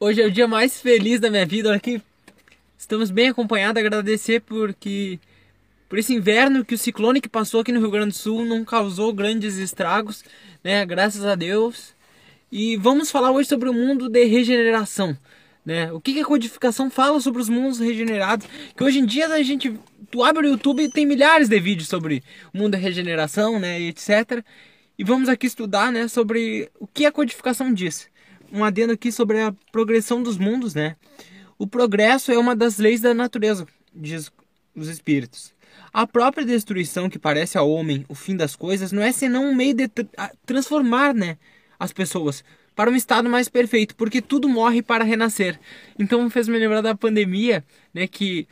Hoje é o dia mais feliz da minha vida. Olha aqui, estamos bem acompanhados. Agradecer porque por esse inverno que o ciclone que passou aqui no Rio Grande do Sul não causou grandes estragos, né? Graças a Deus. E vamos falar hoje sobre o mundo de regeneração, né? O que, que a codificação fala sobre os mundos regenerados? Que hoje em dia a gente, tu abre o YouTube e tem milhares de vídeos sobre o mundo da regeneração, né? E etc. E vamos aqui estudar, né? Sobre o que a codificação diz um adendo aqui sobre a progressão dos mundos, né? O progresso é uma das leis da natureza, diz os espíritos. A própria destruição que parece ao homem o fim das coisas não é senão um meio de transformar, né, as pessoas para um estado mais perfeito, porque tudo morre para renascer. Então fez me lembrar da pandemia, né, que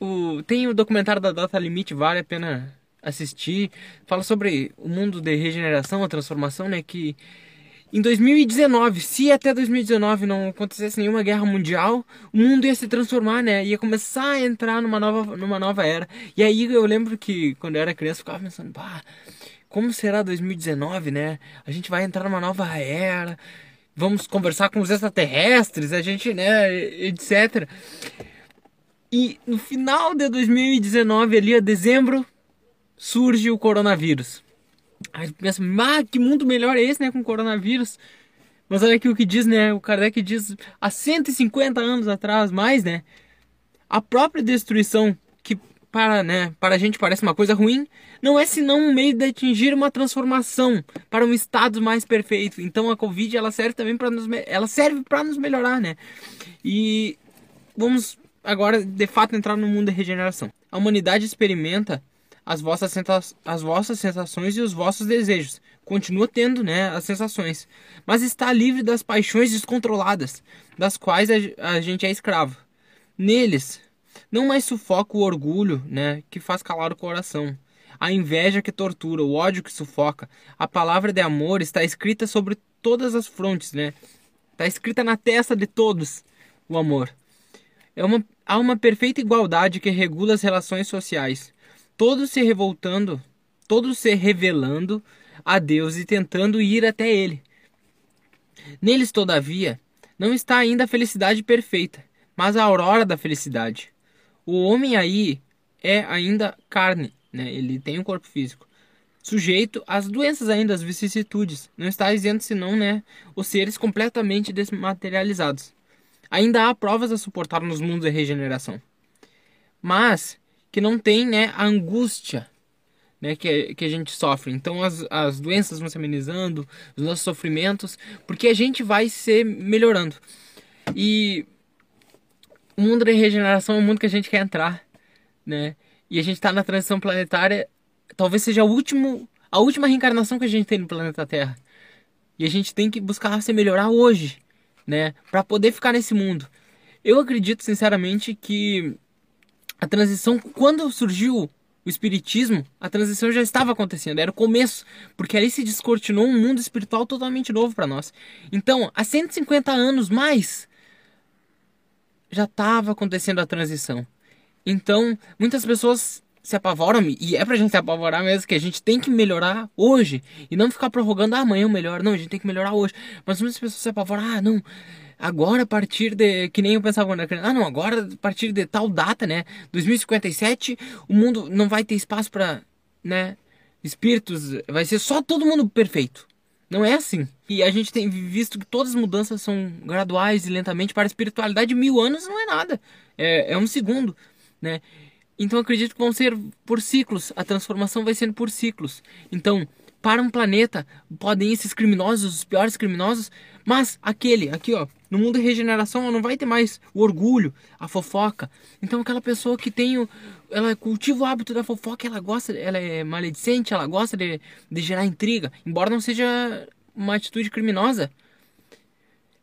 o tem o documentário da Data Limite, vale a pena assistir, fala sobre o mundo de regeneração, a transformação, né, que em 2019, se até 2019 não acontecesse nenhuma guerra mundial, o mundo ia se transformar, né? Ia começar a entrar numa nova, numa nova era. E aí eu lembro que quando eu era criança eu ficava pensando, pá, como será 2019, né? A gente vai entrar numa nova era, vamos conversar com os extraterrestres, a gente, né, etc. E no final de 2019, ali a dezembro, surge o coronavírus. Aí tu pensa, ah, que mundo melhor é esse, né, com coronavírus? Mas olha aqui o que diz, né, o Kardec diz há 150 anos atrás, mais, né, a própria destruição que para, né, para a gente parece uma coisa ruim, não é senão um meio de atingir uma transformação para um estado mais perfeito. Então a Covid ela serve também para nos ela serve para nos melhorar, né? E vamos agora de fato entrar no mundo da regeneração. A humanidade experimenta as vossas, as vossas sensações e os vossos desejos. Continua tendo né, as sensações, mas está livre das paixões descontroladas, das quais a, a gente é escravo. Neles, não mais sufoca o orgulho né, que faz calar o coração, a inveja que tortura, o ódio que sufoca. A palavra de amor está escrita sobre todas as frontes, né? Está escrita na testa de todos o amor. É uma, há uma perfeita igualdade que regula as relações sociais todos se revoltando, todos se revelando a Deus e tentando ir até Ele. Neles, todavia, não está ainda a felicidade perfeita, mas a aurora da felicidade. O homem aí é ainda carne, né? ele tem um corpo físico, sujeito às doenças ainda, às vicissitudes. Não está isento senão né, os seres completamente desmaterializados. Ainda há provas a suportar nos mundos de regeneração. Mas que não tem né, a angústia né, que, que a gente sofre. Então as, as doenças vão se amenizando, os nossos sofrimentos, porque a gente vai se melhorando. E o mundo da regeneração é um mundo que a gente quer entrar, né? E a gente está na transição planetária, talvez seja o último, a última reencarnação que a gente tem no planeta Terra. E a gente tem que buscar se melhorar hoje, né, para poder ficar nesse mundo. Eu acredito sinceramente que a transição, quando surgiu o espiritismo, a transição já estava acontecendo, era o começo, porque ali se descortinou um mundo espiritual totalmente novo para nós. Então, há 150 anos mais já estava acontecendo a transição. Então, muitas pessoas se apavoram, e é pra gente se apavorar mesmo, que a gente tem que melhorar hoje, e não ficar prorrogando, ah, amanhã eu melhor, não, a gente tem que melhorar hoje. Mas muitas pessoas se apavoram, ah, não, agora a partir de. Que nem eu pensava quando era criança. Ah, não, agora a partir de tal data, né? 2057, o mundo não vai ter espaço para, né? Espíritos. Vai ser só todo mundo perfeito. Não é assim. E a gente tem visto que todas as mudanças são graduais e lentamente. Para a espiritualidade, mil anos não é nada. É, é um segundo, né? Então acredito que vão ser por ciclos. A transformação vai sendo por ciclos. Então, para um planeta, podem esses criminosos, os piores criminosos, mas aquele, aqui ó, no mundo de regeneração não vai ter mais o orgulho, a fofoca. Então aquela pessoa que tem o, ela cultiva o hábito da fofoca, ela gosta, ela é maledicente, ela gosta de, de gerar intriga, embora não seja uma atitude criminosa.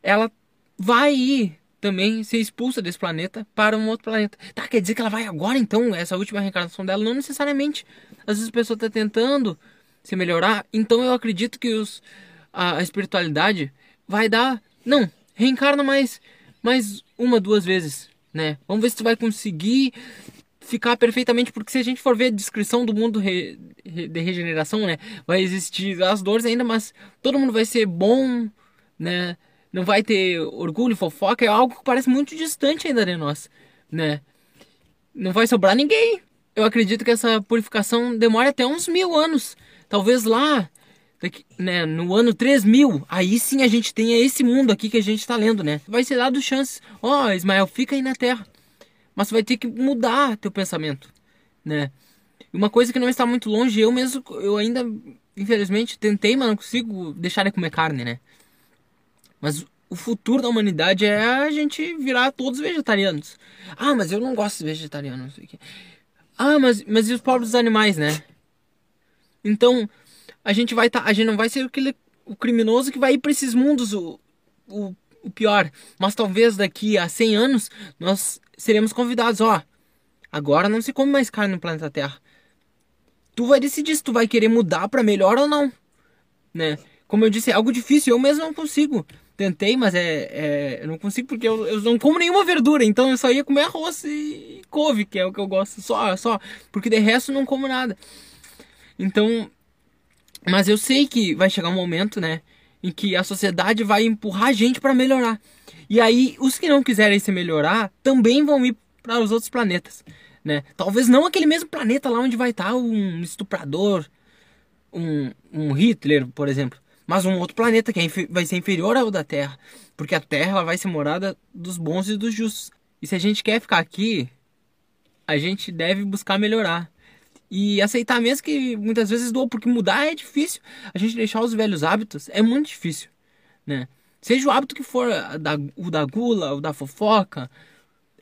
Ela vai ir também ser expulsa desse planeta para um outro planeta. Tá, quer dizer que ela vai agora então, essa última reencarnação dela? Não necessariamente. Às vezes a pessoa está tentando se melhorar. Então eu acredito que os, a, a espiritualidade vai dar. Não, reencarna mais, mais uma, duas vezes, né? Vamos ver se tu vai conseguir ficar perfeitamente, porque se a gente for ver a descrição do mundo re, de regeneração, né? Vai existir as dores ainda, mas todo mundo vai ser bom, né? Não vai ter orgulho, fofoca, é algo que parece muito distante ainda de nós, né? Não vai sobrar ninguém. Eu acredito que essa purificação demore até uns mil anos. Talvez lá, daqui, né, no ano 3000, aí sim a gente tenha esse mundo aqui que a gente está lendo, né? Vai ser dado chance. Ó, oh, Ismael, fica aí na Terra. Mas vai ter que mudar teu pensamento, né? Uma coisa que não está muito longe, eu mesmo, eu ainda, infelizmente, tentei, mas não consigo deixar de comer carne, né? Mas o futuro da humanidade é a gente virar todos vegetarianos. Ah, mas eu não gosto de vegetariano, Ah, mas, mas e os pobres animais, né? Então, a gente vai tá, a gente não vai ser aquele o criminoso que vai ir para esses mundos o, o, o pior, mas talvez daqui a 100 anos nós seremos convidados, ó. Agora não se come mais carne no planeta Terra. Tu vai decidir se tu vai querer mudar para melhor ou não, né? Como eu disse, é algo difícil, eu mesmo não consigo. Tentei, mas é, é eu não consigo porque eu, eu não como nenhuma verdura, então eu só ia comer arroz e couve, que é o que eu gosto, só, só, porque de resto não como nada. Então, mas eu sei que vai chegar um momento, né, em que a sociedade vai empurrar a gente para melhorar. E aí, os que não quiserem se melhorar também vão ir para os outros planetas, né? Talvez não aquele mesmo planeta lá onde vai estar um estuprador, um, um Hitler, por exemplo, mas um outro planeta que é vai ser inferior ao da Terra, porque a Terra vai ser morada dos bons e dos justos. E se a gente quer ficar aqui, a gente deve buscar melhorar. E aceitar mesmo que muitas vezes doa, porque mudar é difícil. A gente deixar os velhos hábitos é muito difícil, né? Seja o hábito que for, da, o da gula, o da fofoca,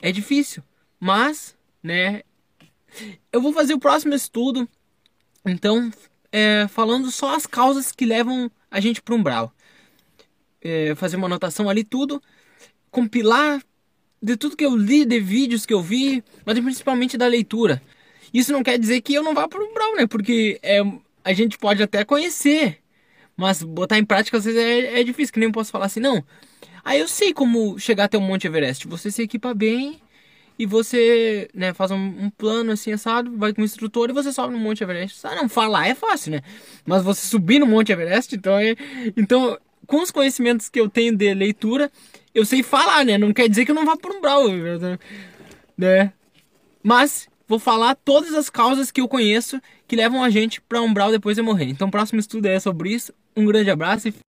é difícil. Mas, né, eu vou fazer o próximo estudo, então, é, falando só as causas que levam a gente para um umbral. É, fazer uma anotação ali, tudo, compilar de tudo que eu li, de vídeos que eu vi, mas principalmente da leitura. Isso não quer dizer que eu não vá para o umbral, né? Porque é, a gente pode até conhecer, mas botar em prática às vezes é, é difícil, que nem eu posso falar assim, não. Aí eu sei como chegar até o Monte Everest. Você se equipa bem e você né, faz um, um, plano assim, assado, vai com o instrutor e você sobe no Monte Everest. Ah, não, falar é fácil, né? Mas você subir no Monte Everest, então é. Então, com os conhecimentos que eu tenho de leitura, eu sei falar, né? Não quer dizer que eu não vá para um brau, né? Mas vou falar todas as causas que eu conheço que levam a gente para um brau depois de morrer. Então, o próximo estudo é sobre isso. Um grande abraço e